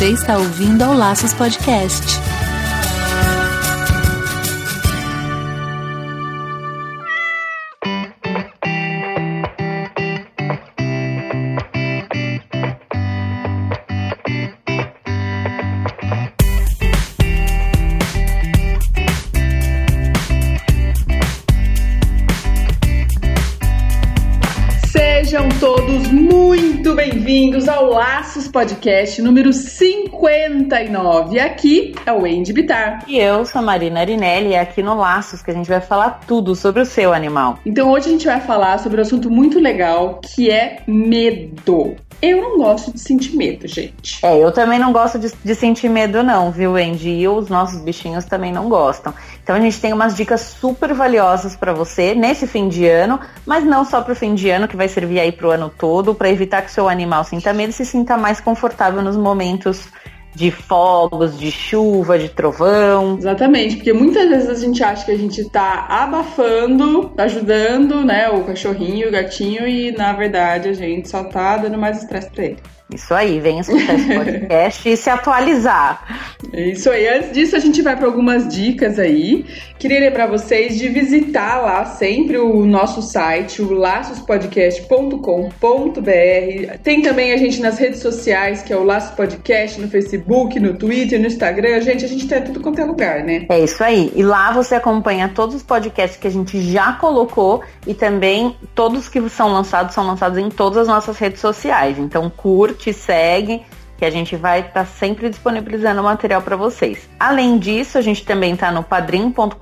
Você está ouvindo ao Laços Podcast. Sejam todos muito bem-vindos ao Laços Podcast número 59. Aqui é o Andy Bitar. E eu sou a Marina Arinelli e é aqui no Laços que a gente vai falar tudo sobre o seu animal. Então hoje a gente vai falar sobre um assunto muito legal que é medo. Eu não gosto de sentir medo, gente. É, eu também não gosto de, de sentir medo, não, viu, Andy? E os nossos bichinhos também não gostam. Então a gente tem umas dicas super valiosas para você nesse fim de ano, mas não só para o fim de ano, que vai servir aí para o ano todo, para evitar que o seu animal sinta medo e se sinta mais confortável nos momentos de fogos, de chuva, de trovão. Exatamente, porque muitas vezes a gente acha que a gente tá abafando, ajudando, né, o cachorrinho, o gatinho, e na verdade a gente só tá dando mais estresse pra ele. Isso aí, venha escutar esse podcast e se atualizar. Isso aí, antes disso a gente vai para algumas dicas aí. Queria lembrar vocês de visitar lá sempre o nosso site, o laçospodcast.com.br. Tem também a gente nas redes sociais, que é o Laços Podcast, no Facebook, no Twitter, no Instagram. Gente, a gente tá em tudo quanto é lugar, né? É isso aí. E lá você acompanha todos os podcasts que a gente já colocou e também todos que são lançados são lançados em todas as nossas redes sociais. Então curte, segue que a gente vai estar tá sempre disponibilizando material para vocês. Além disso, a gente também está no padrim.com.br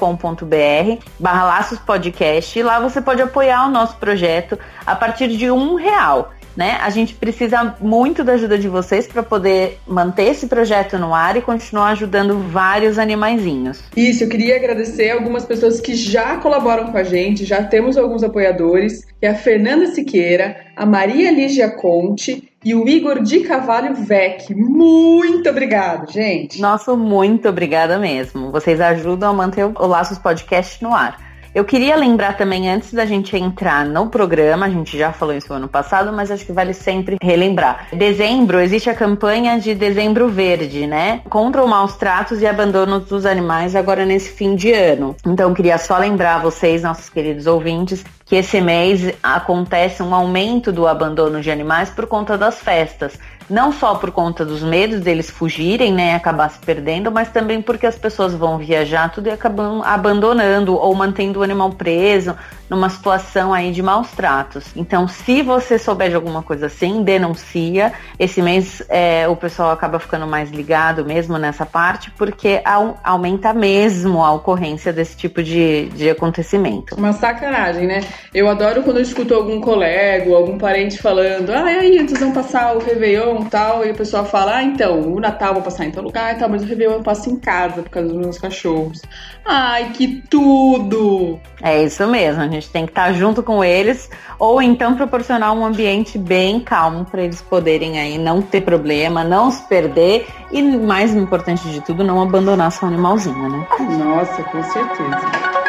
barra laços podcast e lá você pode apoiar o nosso projeto a partir de um real. Né? A gente precisa muito da ajuda de vocês para poder manter esse projeto no ar e continuar ajudando vários animaizinhos. Isso, eu queria agradecer algumas pessoas que já colaboram com a gente, já temos alguns apoiadores, que é a Fernanda Siqueira, a Maria Lígia Conte e o Igor de Cavalho Vec. Muito obrigado, gente. Nosso muito obrigada mesmo. Vocês ajudam a manter o Laços Podcast no ar. Eu queria lembrar também, antes da gente entrar no programa, a gente já falou isso no ano passado, mas acho que vale sempre relembrar. Dezembro, existe a campanha de Dezembro Verde, né? Contra os maus tratos e abandono dos animais agora nesse fim de ano. Então, queria só lembrar vocês, nossos queridos ouvintes, que esse mês acontece um aumento do abandono de animais por conta das festas não só por conta dos medos deles fugirem, né, acabar se perdendo, mas também porque as pessoas vão viajar tudo e acabam abandonando ou mantendo o animal preso numa situação aí de maus tratos. Então, se você souber de alguma coisa assim, denuncia. Esse mês é, o pessoal acaba ficando mais ligado mesmo nessa parte, porque aumenta mesmo a ocorrência desse tipo de, de acontecimento. Uma sacanagem, né? Eu adoro quando eu escuto algum colega ou algum parente falando, ah, e aí, vocês vão passar o Réveillon e tal, e o pessoal fala, ah, então, o Natal eu vou passar em tal lugar e tal, mas o Réveillon eu passo em casa por causa dos meus cachorros. Ai, que tudo! É isso mesmo, a gente tem que estar junto com eles, ou então proporcionar um ambiente bem calmo para eles poderem aí não ter problema, não se perder e, mais importante de tudo, não abandonar seu animalzinho, né? Nossa, com certeza.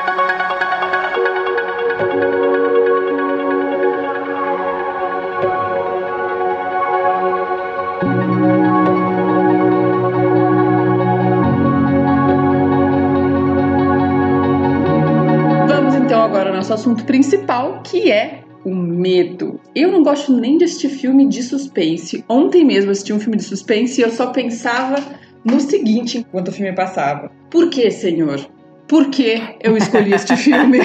Nosso assunto principal, que é o medo. Eu não gosto nem de assistir filme de suspense. Ontem mesmo assisti um filme de suspense e eu só pensava no seguinte enquanto o filme passava: Por que, Senhor? Por que eu escolhi este filme?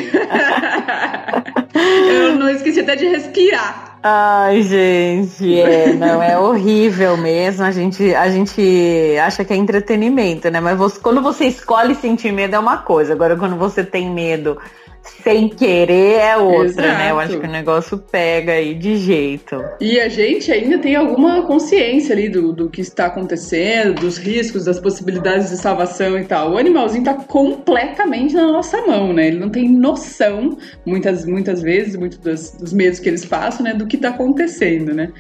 eu não esqueci até de respirar. Ai, gente, é, não, é horrível mesmo. A gente, a gente acha que é entretenimento, né? Mas você, quando você escolhe sentir medo é uma coisa. Agora, quando você tem medo sem querer é outra, Exato. né? Eu acho que o negócio pega aí de jeito. E a gente ainda tem alguma consciência ali do, do que está acontecendo, dos riscos, das possibilidades de salvação e tal. O animalzinho tá completamente na nossa mão, né? Ele não tem noção, muitas, muitas vezes, muitos dos, dos medos que eles passam, né? Do que tá acontecendo, né?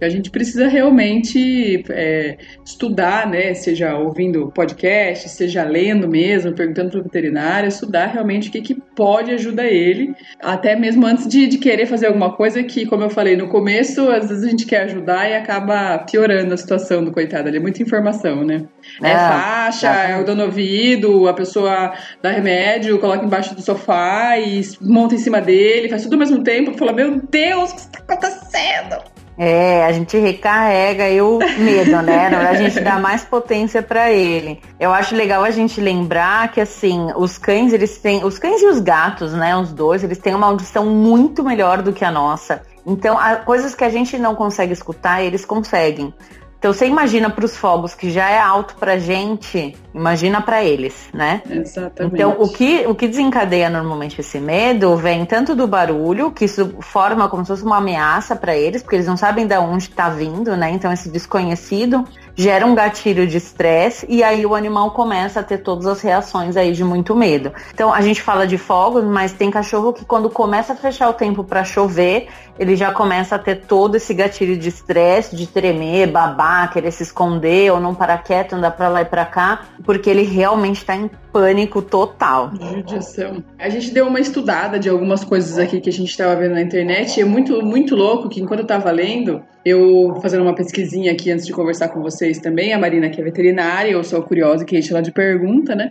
A gente precisa realmente é, estudar, né? Seja ouvindo podcast, seja lendo mesmo, perguntando para o veterinário, estudar realmente o que, que pode ajudar ele, até mesmo antes de, de querer fazer alguma coisa que, como eu falei no começo, às vezes a gente quer ajudar e acaba piorando a situação do coitado. Ali é muita informação, né? É, é faixa, é o dono ouvido, a pessoa dá remédio, coloca embaixo do sofá e monta em cima dele, faz tudo ao mesmo tempo, fala, meu Deus, o que está acontecendo? É, a gente recarrega e o medo, né? A gente dá mais potência para ele. Eu acho legal a gente lembrar que assim, os cães, eles têm, os cães e os gatos, né, os dois, eles têm uma audição muito melhor do que a nossa. Então, coisas que a gente não consegue escutar, eles conseguem. Então você imagina para os fogos que já é alto para gente, imagina para eles, né? Exatamente. Então o que, o que desencadeia normalmente esse medo vem tanto do barulho, que isso forma como se fosse uma ameaça para eles, porque eles não sabem de onde está vindo, né? Então esse desconhecido gera um gatilho de estresse e aí o animal começa a ter todas as reações aí de muito medo. Então a gente fala de fogos, mas tem cachorro que quando começa a fechar o tempo para chover, ele já começa a ter todo esse gatilho de estresse, de tremer, babar, querer se esconder ou não parar quieto, andar para lá e para cá, porque ele realmente está em pânico total. Judiação. A gente deu uma estudada de algumas coisas aqui que a gente estava vendo na internet e é muito, muito louco que enquanto eu estava lendo, eu fazendo uma pesquisinha aqui antes de conversar com vocês também, a Marina que é veterinária, eu sou curiosa que a gente lá de pergunta, né?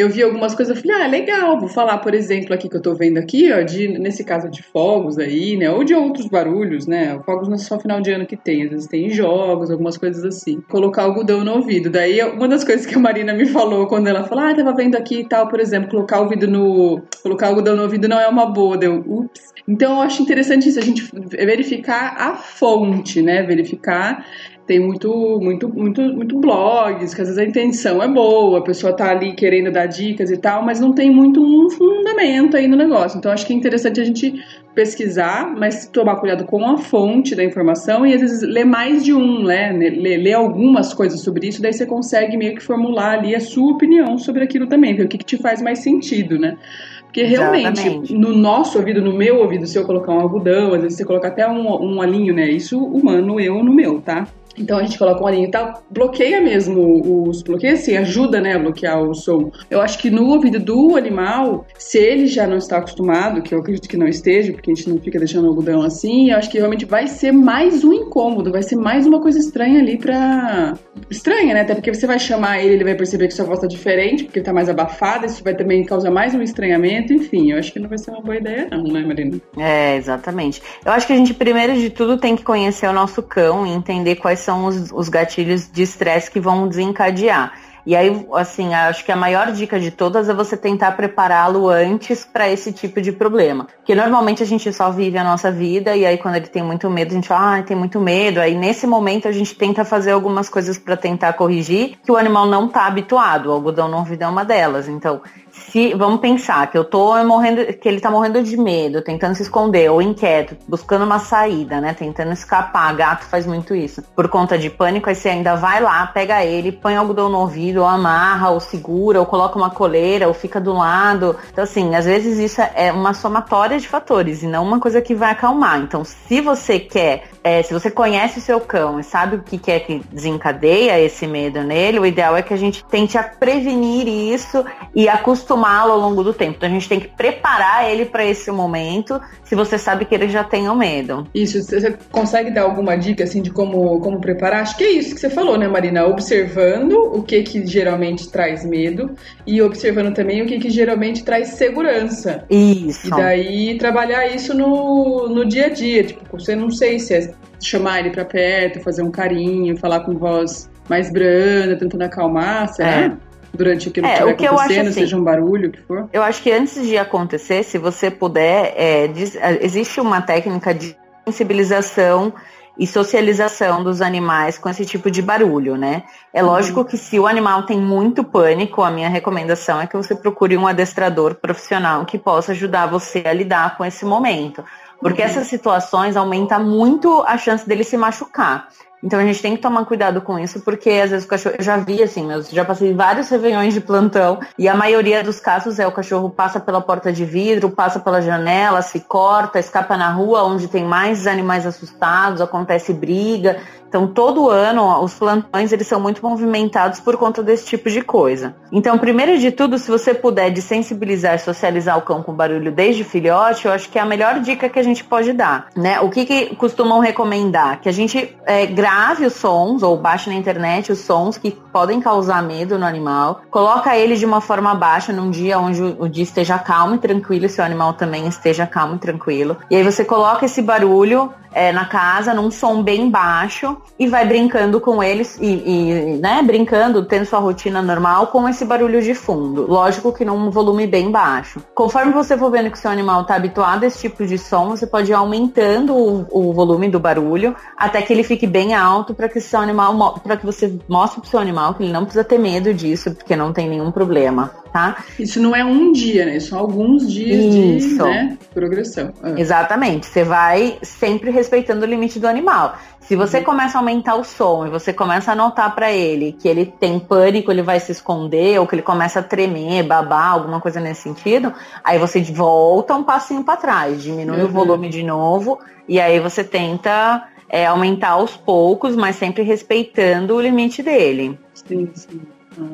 eu vi algumas coisas, eu falei, ah, legal, vou falar, por exemplo, aqui que eu tô vendo aqui, ó, de, nesse caso de fogos aí, né, ou de outros barulhos, né, fogos não é só final de ano que tem, às vezes tem jogos, algumas coisas assim. Colocar algodão no ouvido, daí uma das coisas que a Marina me falou quando ela falou, ah, tava vendo aqui e tal, por exemplo, colocar o ouvido no, colocar algodão no ouvido não é uma boa, deu, ups. Então eu acho interessante isso, a gente verificar a fonte, né, verificar tem muito, muito, muito, muito blogs, que às vezes a intenção é boa, a pessoa tá ali querendo dar dicas e tal, mas não tem muito um fundamento aí no negócio. Então acho que é interessante a gente pesquisar, mas tomar cuidado com a fonte da informação e às vezes ler mais de um, né? Ler, ler algumas coisas sobre isso, daí você consegue meio que formular ali a sua opinião sobre aquilo também, ver o que, que te faz mais sentido, né? Porque realmente, Exatamente. no nosso ouvido, no meu ouvido, se eu colocar um algodão, às vezes você colocar até um, um olhinho, né? Isso humano, eu no meu, tá? Então a gente coloca um olhinho e tal, bloqueia mesmo os bloqueia assim, ajuda, né, a bloquear o som. Eu acho que no ouvido do animal, se ele já não está acostumado, que eu acredito que não esteja, porque a gente não fica deixando o algodão assim, eu acho que realmente vai ser mais um incômodo, vai ser mais uma coisa estranha ali pra. Estranha, né? Até porque você vai chamar ele, ele vai perceber que sua voz tá diferente, porque tá mais abafada, isso vai também causar mais um estranhamento, enfim, eu acho que não vai ser uma boa ideia, não, né, Marina? É, exatamente. Eu acho que a gente, primeiro de tudo, tem que conhecer o nosso cão e entender quais são os, os gatilhos de estresse que vão desencadear. E aí, assim, acho que a maior dica de todas é você tentar prepará-lo antes para esse tipo de problema. Porque normalmente a gente só vive a nossa vida e aí quando ele tem muito medo, a gente fala, ah, tem muito medo. Aí nesse momento a gente tenta fazer algumas coisas para tentar corrigir que o animal não está habituado. O algodão no ouvido é uma delas. Então, se vamos pensar que eu tô morrendo, que ele tá morrendo de medo, tentando se esconder, ou inquieto, buscando uma saída, né? Tentando escapar. Gato faz muito isso. Por conta de pânico, aí você ainda vai lá, pega ele, põe algodão no ouvido, ou amarra, ou segura, ou coloca uma coleira, ou fica do lado. Então, assim, às vezes isso é uma somatória de fatores e não uma coisa que vai acalmar. Então, se você quer é, se você conhece o seu cão e sabe o que é que desencadeia esse medo nele, o ideal é que a gente tente prevenir isso e acostumá-lo ao longo do tempo. Então a gente tem que preparar ele para esse momento, se você sabe que ele já tem o medo. Isso, você consegue dar alguma dica assim de como, como preparar? Acho que é isso que você falou, né, Marina? Observando o que que geralmente traz medo e observando também o que que geralmente traz segurança. Isso. E daí trabalhar isso no, no dia a dia. Tipo, você não sei se é chamar ele para perto, fazer um carinho, falar com voz mais branda, tentando acalmar, será? É. Durante aquilo é, que estiver acontecendo, assim, seja um barulho, o que for. Eu acho que antes de acontecer, se você puder, é, diz, é, existe uma técnica de sensibilização e socialização dos animais com esse tipo de barulho, né? É lógico uhum. que se o animal tem muito pânico, a minha recomendação é que você procure um adestrador profissional que possa ajudar você a lidar com esse momento. Porque essas situações aumentam muito a chance dele se machucar. Então a gente tem que tomar cuidado com isso, porque às vezes o cachorro. Eu já vi assim, eu já passei vários revenhões de plantão, e a maioria dos casos é o cachorro passa pela porta de vidro, passa pela janela, se corta, escapa na rua onde tem mais animais assustados, acontece briga. Então, todo ano, os plantões eles são muito movimentados por conta desse tipo de coisa. Então, primeiro de tudo, se você puder desensibilizar, socializar o cão com barulho desde filhote, eu acho que é a melhor dica que a gente pode dar. Né? O que, que costumam recomendar? Que a gente é, grave os sons ou baixe na internet os sons que podem causar medo no animal, coloca ele de uma forma baixa num dia onde o dia esteja calmo e tranquilo, e seu animal também esteja calmo e tranquilo. E aí você coloca esse barulho é, na casa, num som bem baixo, e vai brincando com eles, e, e, né, brincando, tendo sua rotina normal com esse barulho de fundo. Lógico que num volume bem baixo. Conforme você for vendo que seu animal está habituado a esse tipo de som, você pode ir aumentando o, o volume do barulho até que ele fique bem alto para que seu animal, para que você mostre pro seu animal que ele não precisa ter medo disso, porque não tem nenhum problema tá? Isso não é um dia, né? São alguns dias Isso. de né, progressão. Ah. Exatamente. Você vai sempre respeitando o limite do animal. Se você uhum. começa a aumentar o som e você começa a notar para ele que ele tem pânico, ele vai se esconder, ou que ele começa a tremer, babar, alguma coisa nesse sentido, aí você volta um passinho para trás, diminui uhum. o volume de novo, e aí você tenta é, aumentar aos poucos, mas sempre respeitando o limite dele. Sim, sim.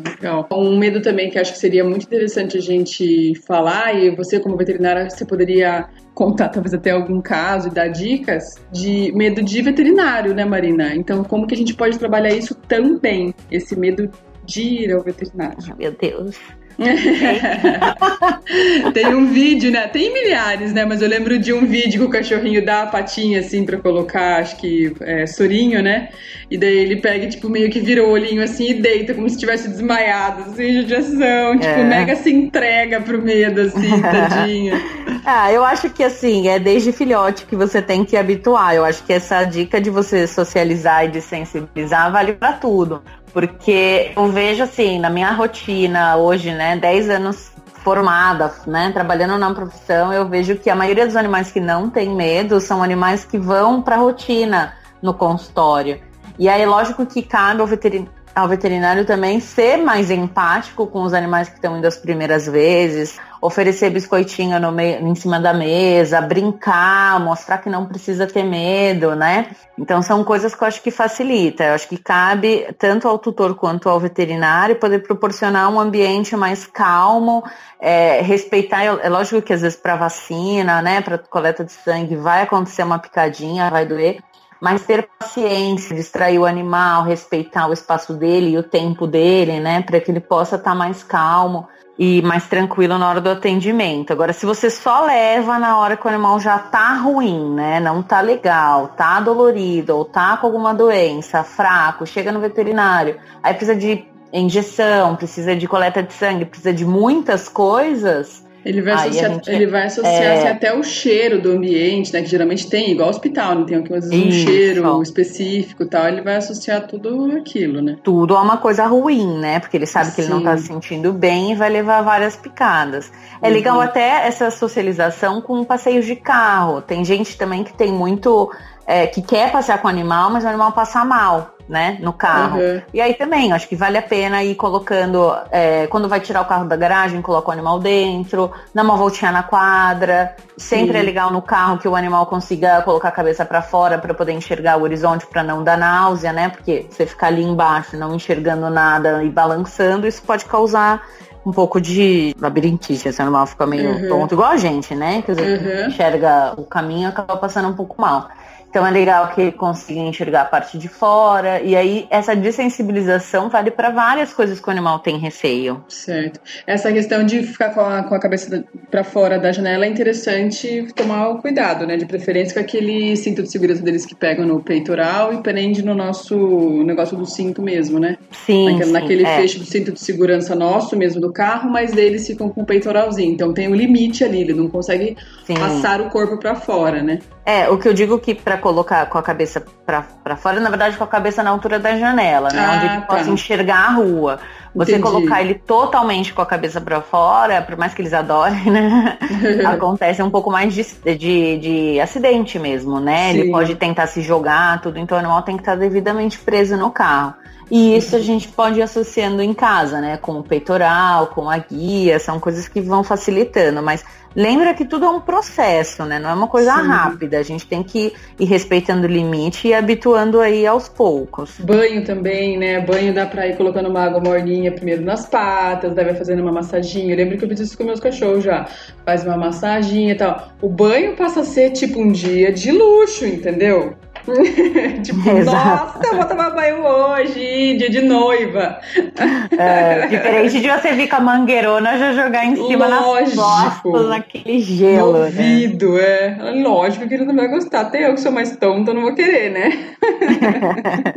Legal. Um medo também que acho que seria muito interessante a gente falar, e você, como veterinária, você poderia contar talvez até algum caso e dar dicas de medo de veterinário, né, Marina? Então, como que a gente pode trabalhar isso também, esse medo de ir ao veterinário? Meu Deus. Tem um vídeo, né? Tem milhares, né? Mas eu lembro de um vídeo que o cachorrinho dá a patinha assim pra colocar, acho que é, sorinho, né? E daí ele pega, tipo, meio que vira o olhinho assim e deita, como se tivesse desmaiado, assim, judiação. Tipo, é. mega se entrega pro medo, assim, tadinha. ah, eu acho que assim, é desde filhote que você tem que habituar. Eu acho que essa dica de você socializar e de sensibilizar vale para tudo. Porque eu vejo assim, na minha rotina hoje, né, 10 anos formada, né, trabalhando na profissão, eu vejo que a maioria dos animais que não tem medo são animais que vão para rotina no consultório. E aí, lógico que cabe ao veterinário ao veterinário também ser mais empático com os animais que estão indo as primeiras vezes, oferecer biscoitinho no meio, em cima da mesa, brincar, mostrar que não precisa ter medo, né? Então são coisas que eu acho que facilita. Eu acho que cabe tanto ao tutor quanto ao veterinário poder proporcionar um ambiente mais calmo, é, respeitar. É lógico que às vezes para vacina, né, para coleta de sangue vai acontecer uma picadinha, vai doer, mas ter paciência, distrair o animal, respeitar o espaço dele e o tempo dele, né, para que ele possa estar tá mais calmo e mais tranquilo na hora do atendimento. Agora, se você só leva na hora que o animal já tá ruim, né, não tá legal, tá dolorido ou tá com alguma doença, fraco, chega no veterinário, aí precisa de injeção, precisa de coleta de sangue, precisa de muitas coisas, ele vai associar, gente, ele vai associar é... assim, até o cheiro do ambiente, né? Que geralmente tem, igual hospital, não tem às vezes um cheiro específico e tal. Ele vai associar tudo aquilo, né? Tudo a uma coisa ruim, né? Porque ele sabe Sim. que ele não tá se sentindo bem e vai levar várias picadas. É uhum. legal até essa socialização com passeios de carro. Tem gente também que tem muito. É, que quer passear com o animal, mas o animal passa mal né, no carro. Uhum. E aí também, acho que vale a pena ir colocando, é, quando vai tirar o carro da garagem, coloca o animal dentro, dá uma voltinha na quadra. Sempre Sim. é legal no carro que o animal consiga colocar a cabeça para fora para poder enxergar o horizonte para não dar náusea, né? Porque você ficar ali embaixo não enxergando nada e balançando, isso pode causar um pouco de labirintite, esse animal fica meio uhum. tonto, igual a gente, né? Quer dizer, uhum. enxerga o caminho acaba passando um pouco mal. Então é legal que ele consiga enxergar a parte de fora. E aí essa desensibilização vale para várias coisas que o animal tem receio. Certo. Essa questão de ficar com a, com a cabeça para fora da janela é interessante tomar o cuidado, né? De preferência com aquele cinto de segurança deles que pegam no peitoral e prende no nosso negócio do cinto mesmo, né? Sim. Naquele, sim, naquele é. fecho do cinto de segurança nosso mesmo do carro, mas eles ficam com o peitoralzinho. Então tem um limite ali, ele não consegue sim. passar o corpo para fora, né? É, o que eu digo que para colocar com a cabeça para fora, na verdade com a cabeça na altura da janela, né? Ah, onde ele tá. possa enxergar a rua. Você Entendi. colocar ele totalmente com a cabeça para fora, por mais que eles adorem, né? Acontece um pouco mais de, de, de acidente mesmo, né? Sim. Ele pode tentar se jogar, tudo, então o animal tem que estar devidamente preso no carro. E isso a gente pode ir associando em casa, né? Com o peitoral, com a guia, são coisas que vão facilitando, mas lembra que tudo é um processo, né? Não é uma coisa Sim. rápida. A gente tem que ir respeitando o limite e habituando aí aos poucos. Banho também, né? Banho dá pra ir colocando uma água morninha primeiro nas patas, daí vai fazendo uma massaginha. Eu lembro que eu fiz isso com meus cachorros já. Faz uma massaginha e tal. O banho passa a ser tipo um dia de luxo, entendeu? tipo, Exato. nossa, eu vou tomar banho hoje, dia de noiva. É, diferente de você vir com a mangueirona já jogar em cima Lógico. nas costas, naquele gelo, né? ouvido, é. Lógico que ele não vai gostar. Até eu que sou mais tonta não vou querer, né?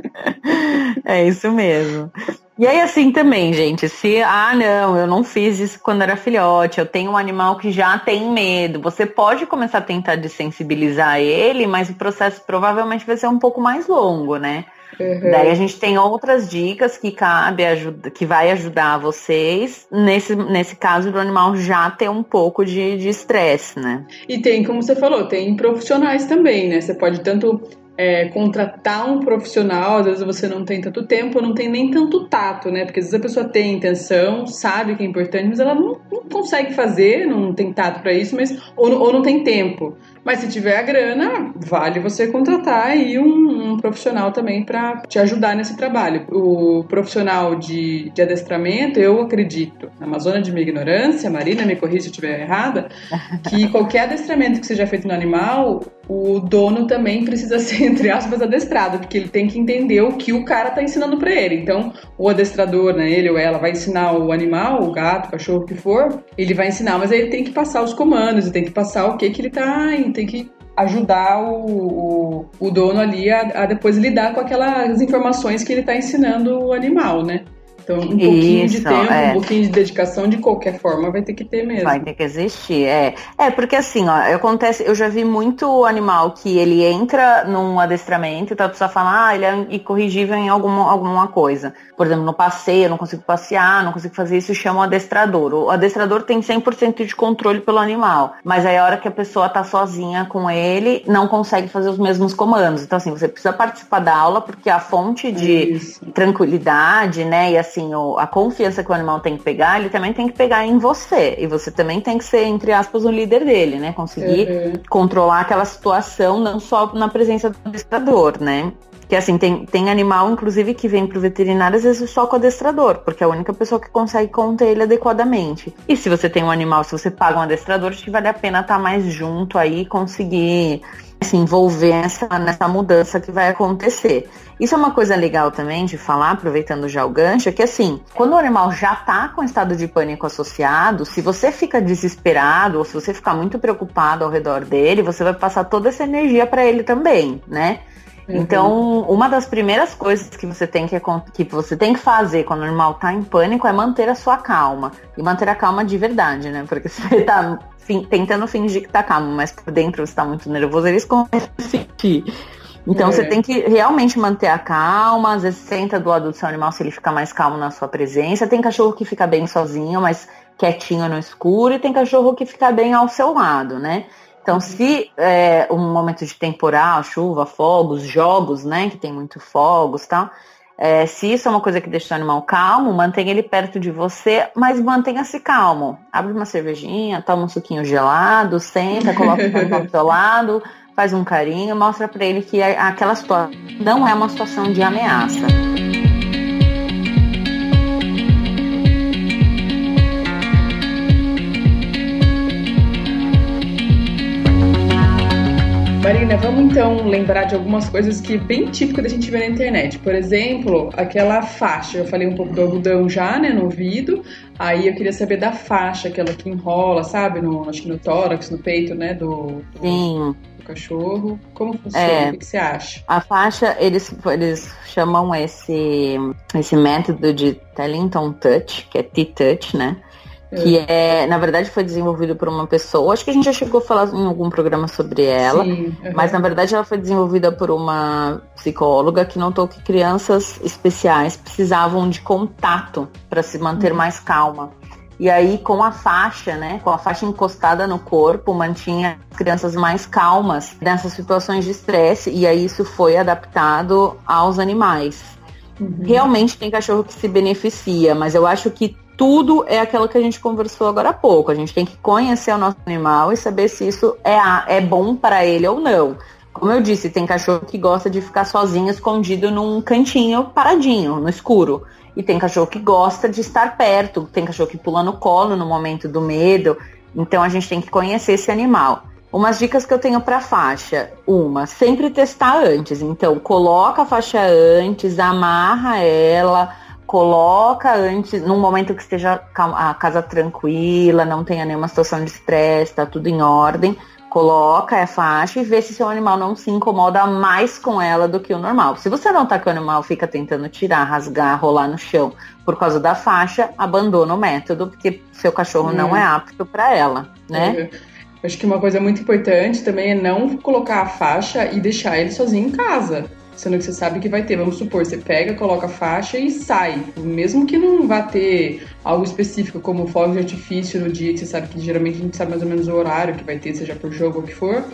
É isso mesmo. E aí, assim também, gente, se, ah, não, eu não fiz isso quando era filhote, eu tenho um animal que já tem medo, você pode começar a tentar desensibilizar ele, mas o processo provavelmente vai ser um pouco mais longo, né? Uhum. Daí a gente tem outras dicas que cabe ajuda, que vai ajudar vocês nesse, nesse caso do animal já ter um pouco de de estresse, né? E tem, como você falou, tem profissionais também, né? Você pode tanto é, contratar um profissional, às vezes você não tem tanto tempo, não tem nem tanto tato, né? Porque às vezes a pessoa tem intenção, sabe que é importante, mas ela não, não consegue fazer, não tem tato para isso, mas ou, ou não tem tempo. Mas se tiver a grana, vale você contratar aí um, um profissional também para te ajudar nesse trabalho. O profissional de, de adestramento, eu acredito, na Amazônia de minha ignorância, Marina, me corrija se eu estiver errada, que qualquer adestramento que seja feito no animal, o dono também precisa ser, entre aspas, adestrado, porque ele tem que entender o que o cara tá ensinando para ele. Então, o adestrador, né, ele ou ela, vai ensinar o animal, o gato, o cachorro, o que for, ele vai ensinar, mas aí ele tem que passar os comandos, ele tem que passar o que que ele tem que ajudar o, o, o dono ali a, a depois lidar com aquelas informações que ele tá ensinando o animal, né? Então, um pouquinho de Isso, tempo, é. um pouquinho de dedicação, de qualquer forma, vai ter que ter mesmo. Vai ter que existir, é. É, porque assim, ó, acontece, eu já vi muito animal que ele entra num adestramento e tá a pessoa fala, ah, ele é incorrigível em alguma, alguma coisa. Por exemplo, no passeio, eu não consigo passear, não consigo fazer isso, chama o adestrador. O adestrador tem 100% de controle pelo animal, mas aí a hora que a pessoa tá sozinha com ele, não consegue fazer os mesmos comandos. Então, assim, você precisa participar da aula, porque a fonte de Isso. tranquilidade, né? E assim, o- a confiança que o animal tem que pegar, ele também tem que pegar em você. E você também tem que ser, entre aspas, o líder dele, né? Conseguir Uhum. controlar aquela situação, não só na presença do adestrador, né? Que assim, tem, tem animal, inclusive, que vem pro veterinário, às vezes só com o adestrador, porque é a única pessoa que consegue conter ele adequadamente. E se você tem um animal, se você paga um adestrador, acho que vale a pena estar mais junto aí e conseguir se envolver nessa, nessa mudança que vai acontecer. Isso é uma coisa legal também de falar, aproveitando já o gancho, é que assim, quando o animal já tá com estado de pânico associado, se você fica desesperado ou se você ficar muito preocupado ao redor dele, você vai passar toda essa energia para ele também, né? Uhum. Então, uma das primeiras coisas que você tem que, que você tem que fazer quando o animal tá em pânico é manter a sua calma. E manter a calma de verdade, né? Porque se você tá fin- tentando fingir que tá calmo, mas por dentro você tá muito nervoso, eles começam a sentir. Então É. você tem que realmente manter a calma, às vezes senta do lado do seu animal se ele fica mais calmo na sua presença. Tem cachorro que fica bem sozinho, mas quietinho no escuro, e tem cachorro que fica bem ao seu lado, né? Então, se é um momento de temporal, chuva, fogos, jogos, né? Que tem muito fogos e tal. é, se isso é uma coisa que deixa o animal calmo, mantenha ele perto de você, mas mantenha-se calmo. Abre uma cervejinha, toma um suquinho gelado, senta, coloca o animal do seu lado, faz um carinho, mostra pra ele que a- aquela situação não é uma situação de ameaça. Marina, vamos então lembrar de algumas coisas que é bem típico da gente ver na internet. Por exemplo, aquela faixa. Eu falei um pouco do algodão já, né, no ouvido. Aí eu queria saber da faixa, aquela que enrola, sabe? No, acho que no tórax, no peito, né, do, do, Sim, do cachorro. Como funciona? É. O que, que você acha? a faixa, eles, eles chamam esse, esse método de Tellington Touch, que é T-Touch, né? Que é. na verdade, foi desenvolvido por uma pessoa. Acho que a gente já chegou a falar em algum programa sobre ela, Sim, uhum. mas na verdade ela foi desenvolvida por uma psicóloga que notou que crianças especiais precisavam de contato para se manter uhum. mais calma. E aí, com a faixa, né, com a faixa encostada no corpo, mantinha as crianças mais calmas nessas situações de estresse. E aí, isso foi adaptado aos animais. Uhum. Realmente tem cachorro que se beneficia, mas eu acho que tudo é aquilo que a gente conversou agora há pouco. A gente tem que conhecer o nosso animal e saber se isso é, é bom para ele ou não. Como eu disse, tem cachorro que gosta de ficar sozinho, escondido num cantinho, paradinho, no escuro. E tem cachorro que gosta de estar perto, tem cachorro que pula no colo no momento do medo. Então a gente tem que conhecer esse animal. Umas dicas que eu tenho para faixa. Uma, sempre testar antes. Então, coloca a faixa antes, amarra ela, coloca antes, num momento que esteja a casa tranquila, não tenha nenhuma situação de estresse, tá tudo em ordem, coloca a faixa e vê se seu animal não se incomoda mais com ela do que o normal. Se você notar que o animal fica tentando tirar, rasgar, rolar no chão por causa da faixa, abandona o método, porque seu cachorro não é apto para ela, né? Acho que uma coisa muito importante também é não colocar a faixa e deixar ele sozinho em casa sendo que você sabe que vai ter. Vamos supor, você pega, coloca a faixa e sai. Mesmo que não vá ter algo específico, como fogo de artifício no dia, que você sabe que geralmente a gente sabe mais ou menos o horário que vai ter, seja por jogo ou o que for.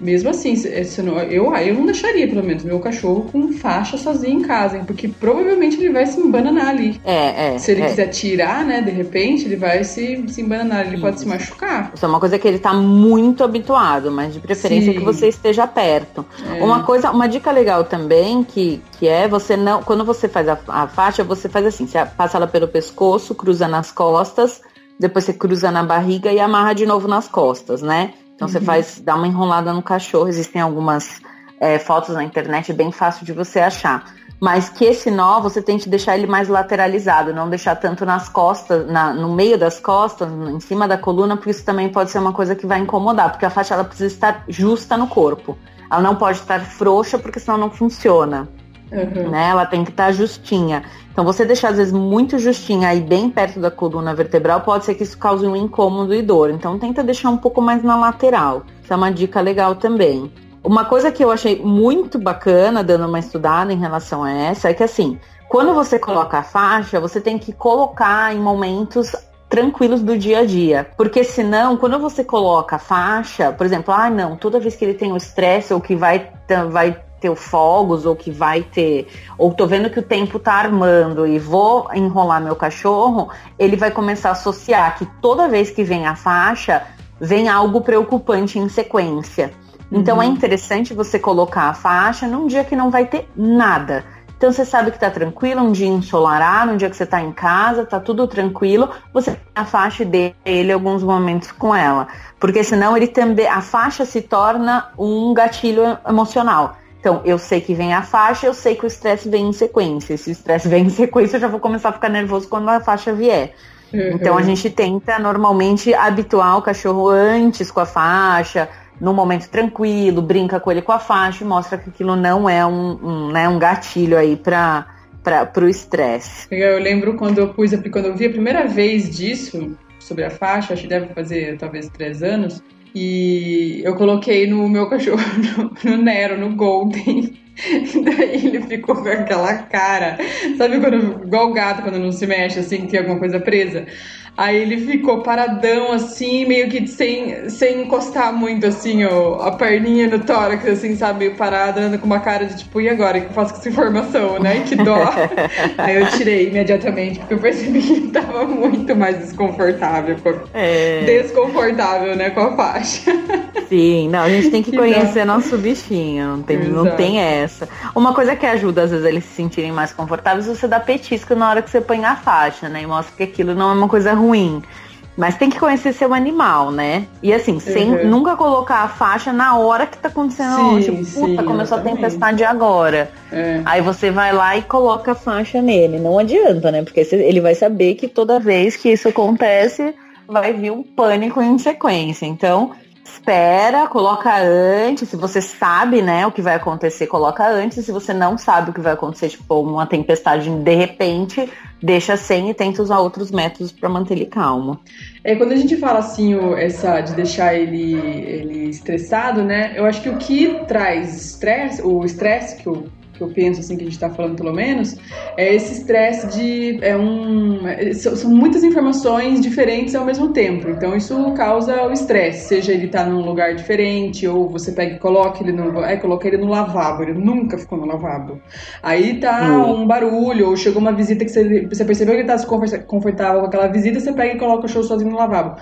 Mesmo assim, não, eu, eu não deixaria, pelo menos, meu cachorro com faixa sozinho em casa, hein? Porque provavelmente ele vai se embananar ali. É, é. Se ele é. quiser tirar, né, de repente, ele vai se, se embananar, ele Isso. pode se machucar. Isso é uma coisa que ele tá muito habituado, mas de preferência Sim. que você esteja perto. É. Uma coisa, uma dica legal também, que, que é você não. Quando você faz a, a faixa, você faz assim, você passa ela pelo pescoço, cruza nas costas, depois você cruza na barriga e amarra de novo nas costas, né? Então uhum. você faz, dá uma enrolada no cachorro. Existem algumas é, fotos na internet, bem fácil de você achar. Mas que esse nó você tente deixar ele mais lateralizado, não deixar tanto nas costas, na, no meio das costas, em cima da coluna, porque isso também pode ser uma coisa que vai incomodar, porque a faixa ela precisa estar justa no corpo. Ela não pode estar frouxa, porque senão não funciona. Uhum. Né? Ela tem que estar justinha. Então, você deixar às vezes muito justinha aí bem perto da coluna vertebral, pode ser que isso cause um incômodo e dor. Então, tenta deixar um pouco mais na lateral. Isso é uma dica legal também. Uma coisa que eu achei muito bacana, dando uma estudada em relação a essa, é que assim, quando você coloca a faixa, você tem que colocar em momentos tranquilos do dia a dia. Porque senão, quando você coloca a faixa, por exemplo, ah, não, toda vez que ele tem o estresse ou que vai, vai ter fogos ou que vai ter, ou tô vendo que o tempo tá armando e vou enrolar meu cachorro, ele vai começar a associar que toda vez que vem a faixa, vem algo preocupante em sequência. Então uhum. é interessante você colocar a faixa num dia que não vai ter nada. Então você sabe que tá tranquilo, um dia ensolarado, um dia que você tá em casa, tá tudo tranquilo, você a faixa dele alguns momentos com ela. Porque senão ele também a faixa se torna um gatilho emocional. Então, eu sei que vem a faixa, eu sei que o estresse vem em sequência. Se o estresse vem em sequência, eu já vou começar a ficar nervoso quando a faixa vier. Uhum. Então, a gente tenta normalmente habituar o cachorro antes com a faixa, num momento tranquilo, brinca com ele com a faixa e mostra que aquilo não é um, um, né, um gatilho aí para para o estresse. Eu lembro quando eu pus, quando eu vi a primeira vez disso sobre a faixa, acho que deve fazer talvez três anos, e eu coloquei no meu cachorro, no, no Nero, no Golden. Daí ele ficou com aquela cara, sabe quando, igual o gato quando não se mexe, assim, que tem alguma coisa presa? Aí ele ficou paradão, assim, meio que sem, sem encostar muito, assim, ó, a perninha no tórax, assim, sabe? Meio parado, andando com uma cara de tipo, e agora? O que eu faço com essa informação, né? Que dó. Aí eu tirei imediatamente, porque eu percebi que ele tava muito mais desconfortável. É. Desconfortável, né? Com a faixa. Sim, não, a gente tem que, conhecer nosso bichinho, não tem, não tem essa. Uma coisa que ajuda, às vezes, eles se sentirem mais confortáveis, é você dá petisco na hora que você põe a faixa, né? E mostra que aquilo não é uma coisa ruim. Mas tem que conhecer seu animal, né? E assim, sem uhum. nunca colocar a faixa na hora que tá acontecendo. Sim, tipo, sim, puta, começou a tempestade agora. É. Aí você vai lá e coloca a faixa nele. Não adianta, né? Porque ele vai saber que toda vez que isso acontece, vai vir um pânico em sequência. Então, espera, coloca antes. Se você sabe, né, o que vai acontecer, coloca antes. Se você não sabe o que vai acontecer, tipo uma tempestade de repente, deixa sem e tenta usar outros métodos para manter ele calmo. É quando a gente fala assim, o, essa de deixar ele, ele estressado, né? Eu acho que o que traz estresse, o estresse que o que eu penso assim que a gente está falando pelo menos, é esse estresse de é um é, são, muitas informações diferentes ao mesmo tempo. Então isso causa o estresse, seja ele tá num lugar diferente ou você pega e coloca ele no é coloca ele no lavabo, ele nunca ficou no lavabo. Aí tá hum. um barulho ou chegou uma visita que você, você percebeu que ele tá confortável com aquela visita, você pega e coloca o show sozinho no lavabo.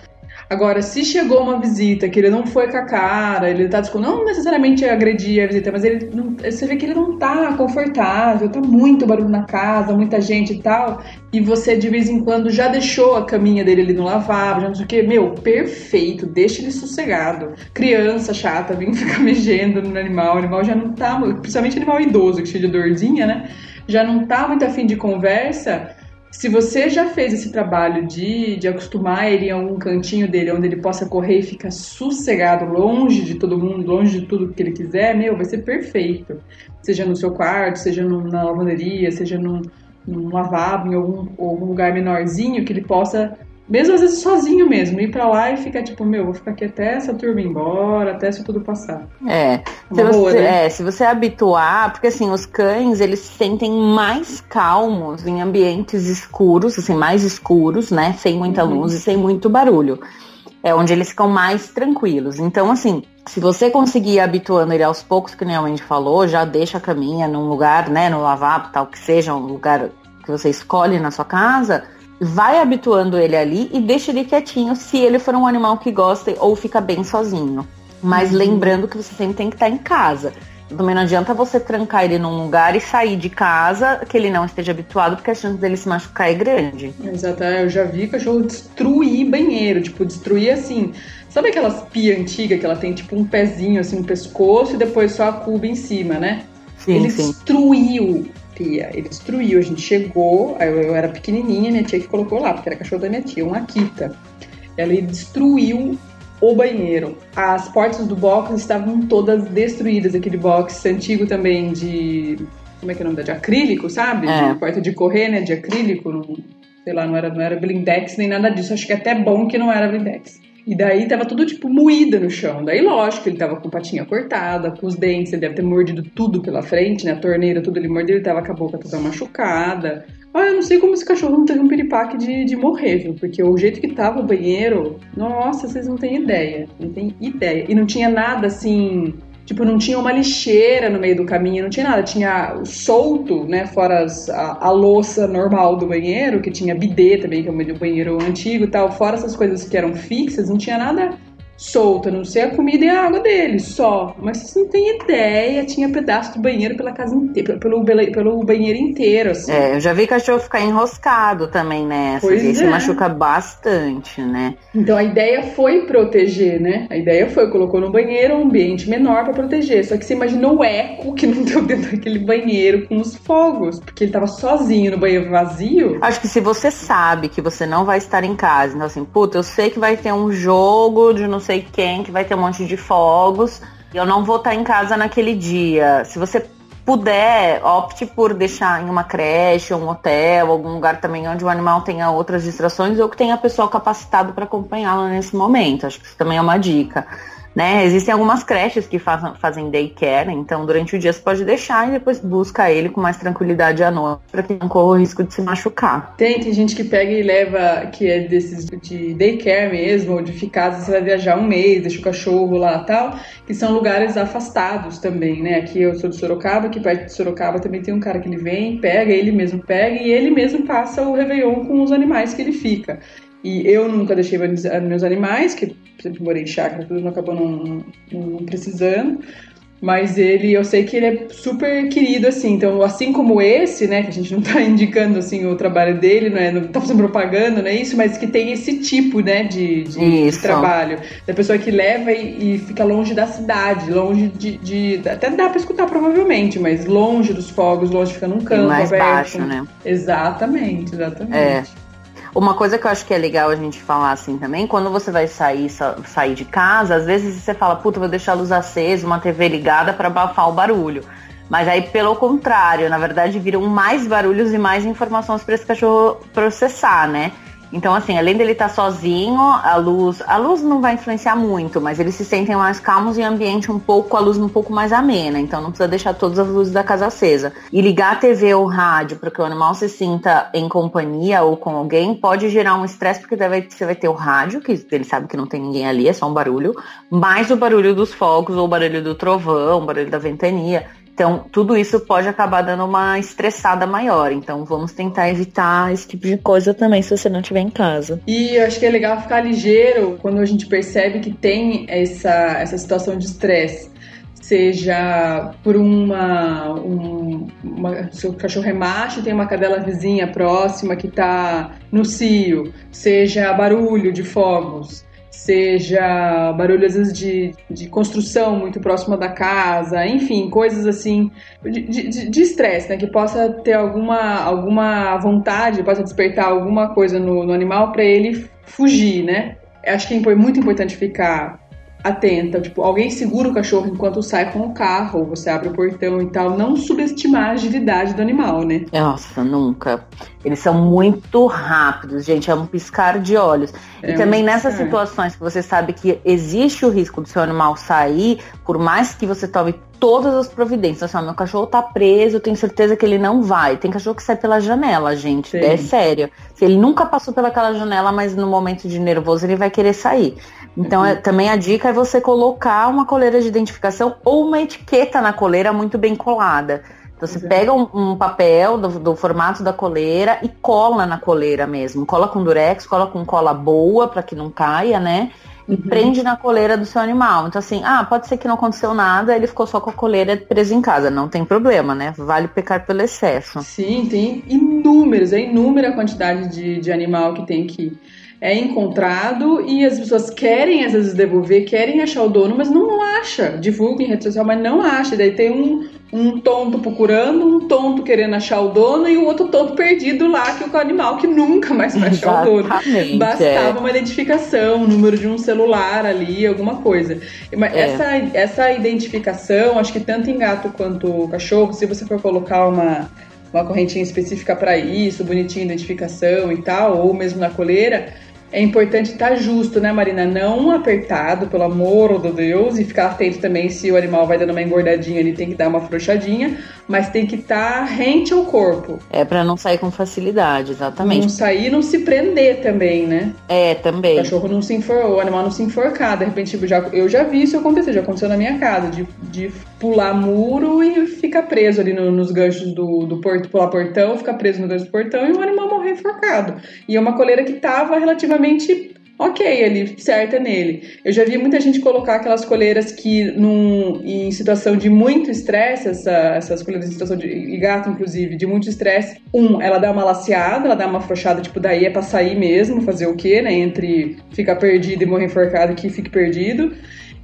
Agora, se chegou uma visita que ele não foi com a cara, ele tá tipo, não necessariamente agredir a visita, mas ele não, você vê que ele não tá confortável, tá muito barulho na casa, muita gente e tal, e você de vez em quando já deixou a caminha dele ali no lavabo, já não sei o que, meu, perfeito, deixa ele sossegado. Criança chata, vem ficar mexendo no animal, o animal já não tá, principalmente animal idoso, que cheio de dorzinha, né? Já não tá muito afim de conversa se você já fez esse trabalho de, de acostumar ele a um cantinho dele, onde ele possa correr e ficar sossegado, longe de todo mundo, longe de tudo que ele quiser, meu, vai ser perfeito. Seja no seu quarto, seja no, na lavanderia, seja num, num lavabo, em algum, algum lugar menorzinho, que ele possa mesmo às vezes sozinho mesmo, ir para lá e ficar tipo, meu, vou ficar aqui até essa turma ir embora, até isso tudo passar. É. é se, boa, você, né? é, se você habituar, porque assim, os cães, eles se sentem mais calmos em ambientes escuros, assim, mais escuros, né? Sem muita uhum. luz e sem muito barulho. É onde eles ficam mais tranquilos. Então, assim, se você conseguir ir habituando ele aos poucos, que nem a Wendy falou, já deixa a caminha num lugar, né, no lavabo, tal que seja, um lugar que você escolhe na sua casa, vai habituando ele ali e deixa ele quietinho se ele for um animal que gosta ou fica bem sozinho. Mas uhum. lembrando que você sempre tem que estar em casa. Também não adianta você trancar ele num lugar e sair de casa que ele não esteja habituado, porque a chance dele se machucar é grande. Exato, eu já vi cachorro destruir banheiro, tipo, destruir assim. Sabe aquelas pia antiga que ela tem tipo um pezinho assim no pescoço e depois só a cuba em cima, né? Sim, ele sim. destruiu pia. Ele destruiu. A gente chegou, eu, eu era pequenininha, minha tia que colocou lá, porque era cachorro da minha tia, uma Akita. Ela destruiu o banheiro. As portas do box estavam todas destruídas. Aquele box antigo também de. Como é que é o nome? De acrílico, sabe? É. De porta de correr, né? De acrílico. Não, sei lá, não era, não era blindex nem nada disso. Acho que é até bom que não era blindex. E daí tava tudo, tipo, moída no chão. Daí, lógico, ele tava com patinha cortada, com os dentes, ele deve ter mordido tudo pela frente, né? A torneira, tudo ele mordeu, ele tava com a boca toda machucada. Ah, eu não sei como esse cachorro não teve um piripaque de, de morrer, viu? Porque o jeito que tava o banheiro, nossa, vocês não têm ideia. Não tem ideia. E não tinha nada assim Tipo, não tinha uma lixeira no meio do caminho, não tinha nada. Tinha solto, né? Fora as, a, a, louça normal do banheiro, que tinha bidê também, que é o banheiro antigo e tal. Fora essas coisas que eram fixas, não tinha nada solta, não sei a comida e a água dele, só. Mas você não tem ideia, tinha pedaço do banheiro pela casa inteira, pelo, pelo banheiro inteiro, assim. É, eu já vi cachorro ficar enroscado também nessa, pois e é. se machuca bastante, né? Então a ideia foi proteger, né? A ideia foi, colocou no banheiro um ambiente menor para proteger, só que você imaginou o eco que não deu dentro daquele banheiro com os fogos, porque ele tava sozinho no banheiro vazio. Acho que se você sabe que você não vai estar em casa, então assim, puta, eu sei que vai ter um jogo de não sei quem, que vai ter um monte de fogos. E eu não vou estar em casa naquele dia. Se você puder, opte por deixar em uma creche, um hotel, algum lugar também onde o animal tenha outras distrações ou que tenha pessoal capacitado para acompanhá-lo nesse momento. Acho que isso também é uma dica. Né? Existem algumas creches que fazem, fazem daycare, então durante o dia você pode deixar e depois busca ele com mais tranquilidade à noite para que não corra o risco de se machucar. Tem, tem gente que pega e leva, que é desses de daycare mesmo, ou de ficar, você vai viajar um mês, deixa o cachorro lá tal, que são lugares afastados também, né? Aqui eu sou de Sorocaba, aqui perto de Sorocaba também tem um cara que ele vem, pega, ele mesmo pega e ele mesmo passa o Réveillon com os animais que ele fica. E eu nunca deixei meus animais, que sempre morei em chácara, tudo não acabou não, não, precisando. Mas ele, eu sei que ele é super querido, assim. Então, assim como esse, né, que a gente não tá indicando, assim, o trabalho dele, não é, não tá fazendo propaganda, não é isso, mas que tem esse tipo, né, de, de, de trabalho. Da pessoa que leva e, e, fica longe da cidade, longe de, de, Até dá pra escutar, provavelmente, mas longe dos fogos, longe, fica num campo mais aberto. baixo, né? Exatamente, exatamente. É. Uma coisa que eu acho que é legal a gente falar assim também, quando você vai sair, sair de casa, às vezes você fala, puta, vou deixar a luz acesa, uma TV ligada para abafar o barulho. Mas aí, pelo contrário, na verdade, viram mais barulhos e mais informações para esse cachorro processar, né? Então, assim, além dele estar tá sozinho, a luz, a luz não vai influenciar muito, mas eles se sentem mais calmos em ambiente um pouco, a luz um pouco mais amena. Então, não precisa deixar todas as luzes da casa acesa. E ligar a TV ou rádio para que o animal se sinta em companhia ou com alguém pode gerar um estresse, porque você vai ter o rádio, que ele sabe que não tem ninguém ali, é só um barulho, mais o barulho dos fogos ou o barulho do trovão, o barulho da ventania. Então, tudo isso pode acabar dando uma estressada maior. Então, vamos tentar evitar esse tipo de coisa também se você não estiver em casa. E eu acho que é legal ficar ligeiro quando a gente percebe que tem essa, essa situação de estresse seja por uma, um, uma seu cachorro é macho tem uma cadela vizinha próxima que está no cio, seja barulho de fogos, seja barulho às vezes de, de construção muito próxima da casa, enfim, coisas assim de estresse, né? Que possa ter alguma, alguma vontade, possa despertar alguma coisa no, no animal para ele fugir, né? Acho que é muito importante ficar atenta, tipo, alguém segura o cachorro enquanto sai com o carro, você abre o portão e tal, não subestimar a agilidade do animal, né? Nossa, nunca. Eles são muito rápidos, gente, é um piscar de olhos. É e também nessas situações que você sabe que existe o risco do seu animal sair, por mais que você tome todas as providências. Assim, meu cachorro tá preso, eu tenho certeza que ele não vai. Tem cachorro que sai pela janela, gente. Sim. É sério. Se ele nunca passou pelaquela janela, mas no momento de nervoso ele vai querer sair. Então, é, também a dica é você colocar uma coleira de identificação ou uma etiqueta na coleira muito bem colada. Então, você Exato. pega um, um papel do, do, formato da coleira e cola na coleira mesmo. Cola com durex, cola com cola boa para que não caia, né? E uhum. prende na coleira do seu animal. Então, assim, ah, pode ser que não aconteceu nada, ele ficou só com a coleira presa em casa. Não tem problema, né? Vale pecar pelo excesso. Sim, tem inúmeros, é inúmera a quantidade de, de animal que tem que é encontrado e as pessoas querem às vezes devolver, querem achar o dono, mas não acha. Divulga em rede social, mas não acha. Daí tem um, um tonto procurando, um tonto querendo achar o dono e o outro tonto perdido lá, que é o animal que nunca mais vai achar o dono. Bastava é. uma identificação, um número de um celular ali, alguma coisa. Mas é. essa, essa identificação, acho que tanto em gato quanto cachorro, se você for colocar uma uma correntinha específica para isso, bonitinha identificação e tal, ou mesmo na coleira, é importante estar justo, né, Marina? Não apertado, pelo amor de Deus, e ficar atento também se o animal vai dando uma engordadinha, ele tem que dar uma frouxadinha, mas tem que estar rente ao corpo. É para não sair com facilidade, exatamente. Não sair e não se prender também, né? É, também. O cachorro não se enfor, o animal não se enforcar, de repente, tipo, já, eu já vi isso acontecer, já aconteceu na minha casa, de, de pular muro e ficar preso ali no, nos ganchos do, do porto, pular portão, ficar preso no gancho do portão e o animal morrer enforcado. E é uma coleira que tava relativamente ok ali, certa nele. Eu já vi muita gente colocar aquelas coleiras que num, em situação de muito estresse, essa, essas coleiras em situação de e gato, inclusive, de muito estresse, um, ela dá uma laceada, ela dá uma afrouxada, tipo, daí é pra sair mesmo, fazer o quê, né? Entre ficar perdido e morrer enforcado que fique perdido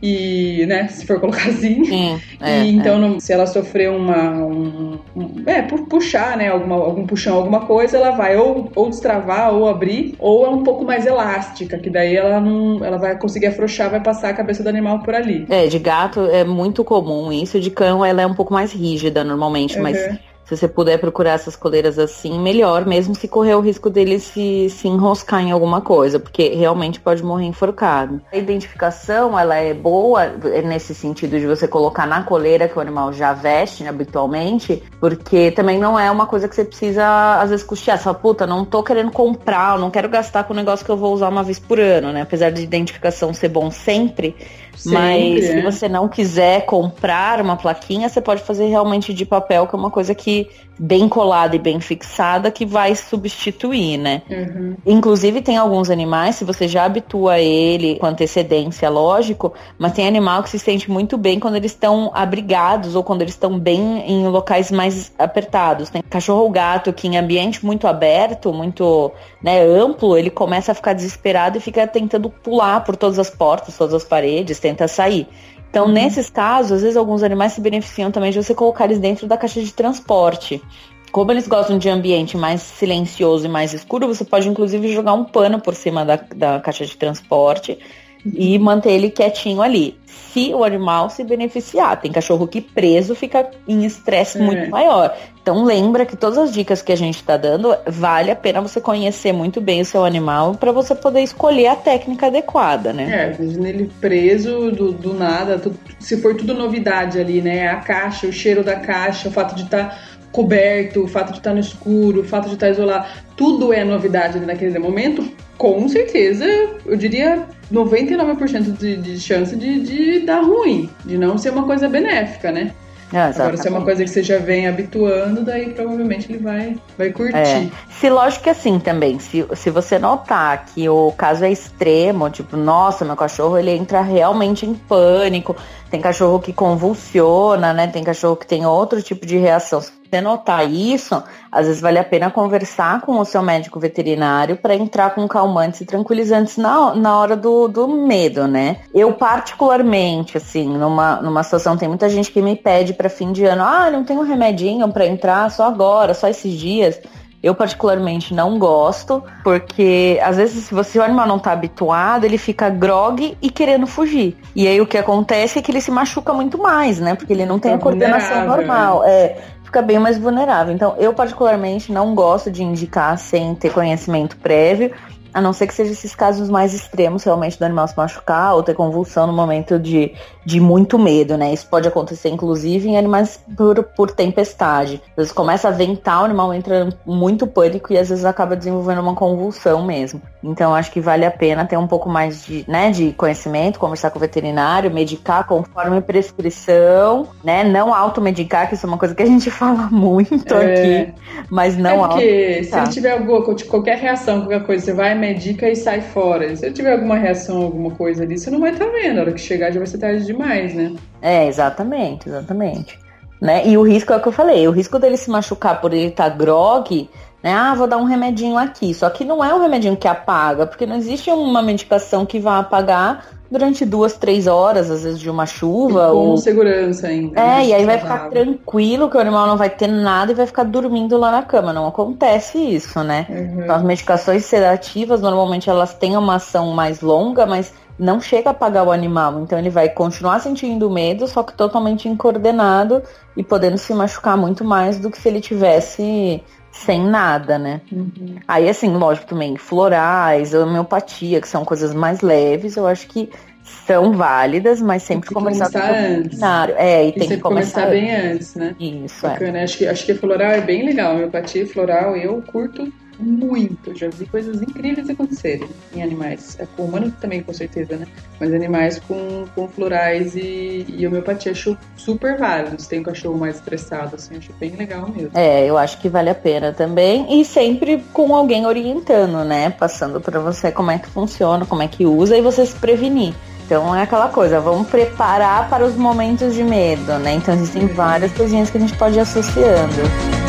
e, né, se for colocar assim. Sim, é, e então, é. não, se ela sofrer uma. Um, um, é, por puxar, né, alguma, algum puxão, alguma coisa, ela vai ou, ou destravar ou abrir, ou é um pouco mais elástica, que daí ela não. Ela vai conseguir afrouxar, vai passar a cabeça do animal por ali. É, de gato é muito comum isso, de cão ela é um pouco mais rígida normalmente, uhum. mas se você puder procurar essas coleiras assim, melhor, mesmo se correr o risco dele se, se enroscar em alguma coisa, porque realmente pode morrer enforcado. A identificação, ela é boa nesse sentido de você colocar na coleira que o animal já veste habitualmente, porque também não é uma coisa que você precisa, às vezes, custear. Você fala, puta, não tô querendo comprar, não quero gastar com um negócio que eu vou usar uma vez por ano, né? Apesar de identificação ser bom sempre, Sempre, Mas se você não quiser comprar uma plaquinha, você pode fazer realmente de papel, que é uma coisa que bem colada e bem fixada que vai substituir, né? Uhum. Inclusive tem alguns animais, se você já habitua ele com antecedência, lógico, mas tem animal que se sente muito bem quando eles estão abrigados ou quando eles estão bem em locais mais apertados. Tem cachorro ou gato que em ambiente muito aberto, muito né, amplo, ele começa a ficar desesperado e fica tentando pular por todas as portas, todas as paredes, tenta sair. Então, uhum. nesses casos, às vezes alguns animais se beneficiam também de você colocar eles dentro da caixa de transporte. como eles gostam de ambiente mais silencioso e mais escuro, você pode inclusive jogar um pano por cima da, da caixa de transporte e manter ele quietinho ali. Se o animal se beneficiar, tem cachorro que preso fica em estresse é. muito maior. Então lembra que todas as dicas que a gente está dando vale a pena você conhecer muito bem o seu animal para você poder escolher a técnica adequada, né? É, imagina ele preso do, do nada, tudo, se for tudo novidade ali, né? A caixa, o cheiro da caixa, o fato de estar tá coberto, o fato de estar tá no escuro, o fato de estar tá isolado, tudo é novidade naquele momento, com certeza, eu diria 99% de, de chance de, de dar ruim, de não ser uma coisa benéfica, né? Ah, Agora, se é uma coisa que você já vem habituando, daí provavelmente ele vai, vai curtir. É. Se lógico que assim também, se, se você notar que o caso é extremo, tipo, nossa, meu cachorro ele entra realmente em pânico, tem cachorro que convulsiona, né? Tem cachorro que tem outro tipo de reação você notar isso, às vezes vale a pena conversar com o seu médico veterinário para entrar com calmantes e tranquilizantes na, na hora do, do medo, né? Eu, particularmente, assim, numa, numa situação, tem muita gente que me pede para fim de ano, ah, não tem um remedinho para entrar só agora, só esses dias. Eu particularmente não gosto, porque às vezes se você o animal não tá habituado, ele fica grog e querendo fugir. E aí o que acontece é que ele se machuca muito mais, né? Porque ele não tem tá a coordenação normal. Né? É, fica bem mais vulnerável. Então, eu particularmente não gosto de indicar sem ter conhecimento prévio, a não ser que seja esses casos mais extremos, realmente do animal se machucar ou ter convulsão no momento de, de muito medo, né? Isso pode acontecer, inclusive, em animais por, por tempestade. Às vezes começa a ventar, o animal entra muito pânico e às vezes acaba desenvolvendo uma convulsão mesmo. Então acho que vale a pena ter um pouco mais de, né, de conhecimento, conversar com o veterinário, medicar conforme prescrição, né? Não automedicar, que isso é uma coisa que a gente fala muito é... aqui, mas não é porque se ele tiver alguma, qualquer reação, qualquer coisa, você vai, medica e sai fora. Se ele tiver alguma reação, alguma coisa ali, você não vai estar tá vendo. A hora que chegar já vai ser tarde demais, né? É, exatamente, exatamente. Né? E o risco é o que eu falei, o risco dele se machucar por ele estar tá grog né? Ah, vou dar um remedinho aqui. Só que não é um remedinho que apaga, porque não existe uma medicação que vá apagar durante duas, três horas, às vezes de uma chuva. E com ou... segurança ainda. É, né? e aí vai ficar tranquilo que o animal não vai ter nada e vai ficar dormindo lá na cama. Não acontece isso, né? Uhum. Então, as medicações sedativas, normalmente elas têm uma ação mais longa, mas não chega a apagar o animal. Então ele vai continuar sentindo medo, só que totalmente incoordenado e podendo se machucar muito mais do que se ele tivesse sem nada, né? Uhum. Aí, assim, lógico também, florais, homeopatia, que são coisas mais leves, eu acho que são válidas, mas sempre tem conversar com o veterinário. É, e, e tem que começar, começar bem antes, né? Isso, é. Bacana. é. Acho que, acho que floral é bem legal. Homeopatia floral eu curto muito. Já vi coisas incríveis acontecerem em animais. É, com humanos também, com certeza, né? Mas animais com, com florais e, e homeopatia acho super válidos. Tem um cachorro mais estressado, assim, acho bem legal mesmo. É, eu acho que vale a pena também. E sempre com alguém orientando, né? Passando para você como é que funciona, como é que usa e você se prevenir. Então é aquela coisa, vamos preparar para os momentos de medo, né? Então existem várias coisinhas que a gente pode ir associando.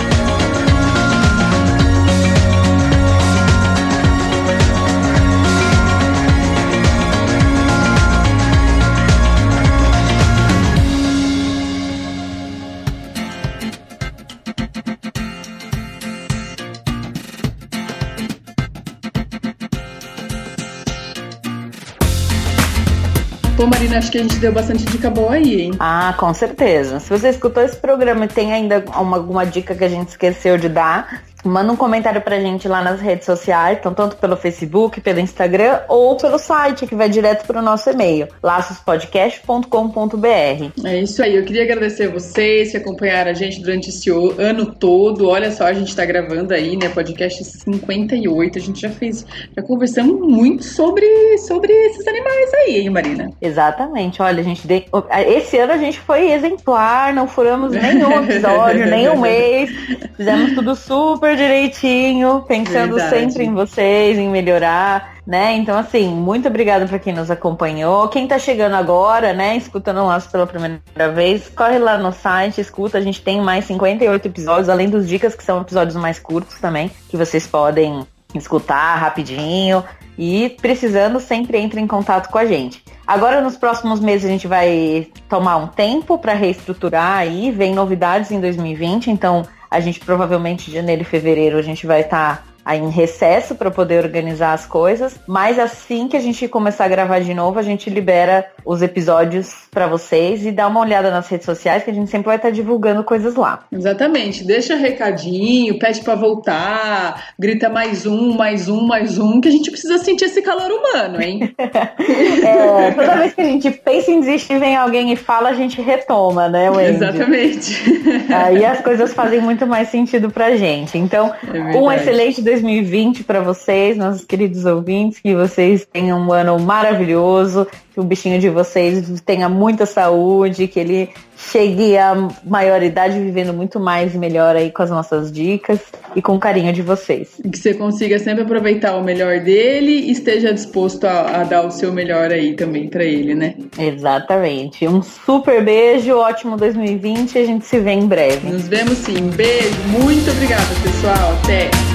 Marina, acho que a gente deu bastante dica boa aí, hein? Ah, com certeza. Se você escutou esse programa e tem ainda uma, alguma dica que a gente esqueceu de dar, Manda um comentário pra gente lá nas redes sociais, então tanto pelo Facebook, pelo Instagram ou pelo site que vai direto pro nosso e-mail, laçospodcast.com.br. É isso aí, eu queria agradecer a vocês que acompanharam a gente durante esse ano todo. Olha só, a gente tá gravando aí, né, podcast 58. A gente já fez, já conversamos muito sobre, sobre esses animais aí, hein, Marina? Exatamente. Olha, a gente de... esse ano a gente foi exemplar, não furamos nenhum episódio, nenhum mês. Fizemos tudo super direitinho, pensando Verdade. sempre em vocês, em melhorar, né? Então, assim, muito obrigada para quem nos acompanhou. Quem tá chegando agora, né, escutando o nosso pela primeira vez, corre lá no site, escuta. A gente tem mais 58 episódios, além dos dicas, que são episódios mais curtos também, que vocês podem escutar rapidinho. E precisando, sempre entre em contato com a gente. Agora, nos próximos meses, a gente vai tomar um tempo para reestruturar aí, vem novidades em 2020, então A gente provavelmente janeiro e fevereiro a gente vai estar tá aí em recesso para poder organizar as coisas, mas assim que a gente começar a gravar de novo, a gente libera os episódios para vocês e dá uma olhada nas redes sociais que a gente sempre vai estar tá divulgando coisas lá. Exatamente, deixa recadinho, pede para voltar, grita mais um, mais um, mais um, que a gente precisa sentir esse calor humano, hein? é, toda vez que a gente pensa em desistir, vem alguém e fala, a gente retoma, né, Wendy? Exatamente. Aí as coisas fazem muito mais sentido pra gente. Então, é um excelente 2020 para vocês, nossos queridos ouvintes, que vocês tenham um ano maravilhoso, que o bichinho de vocês tenha muita saúde, que ele chegue à maioridade vivendo muito mais e melhor aí com as nossas dicas e com o carinho de vocês. Que você consiga sempre aproveitar o melhor dele e esteja disposto a, a dar o seu melhor aí também para ele, né? Exatamente. Um super beijo, ótimo 2020 e a gente se vê em breve. Nos vemos sim. Beijo, muito obrigada, pessoal. Até.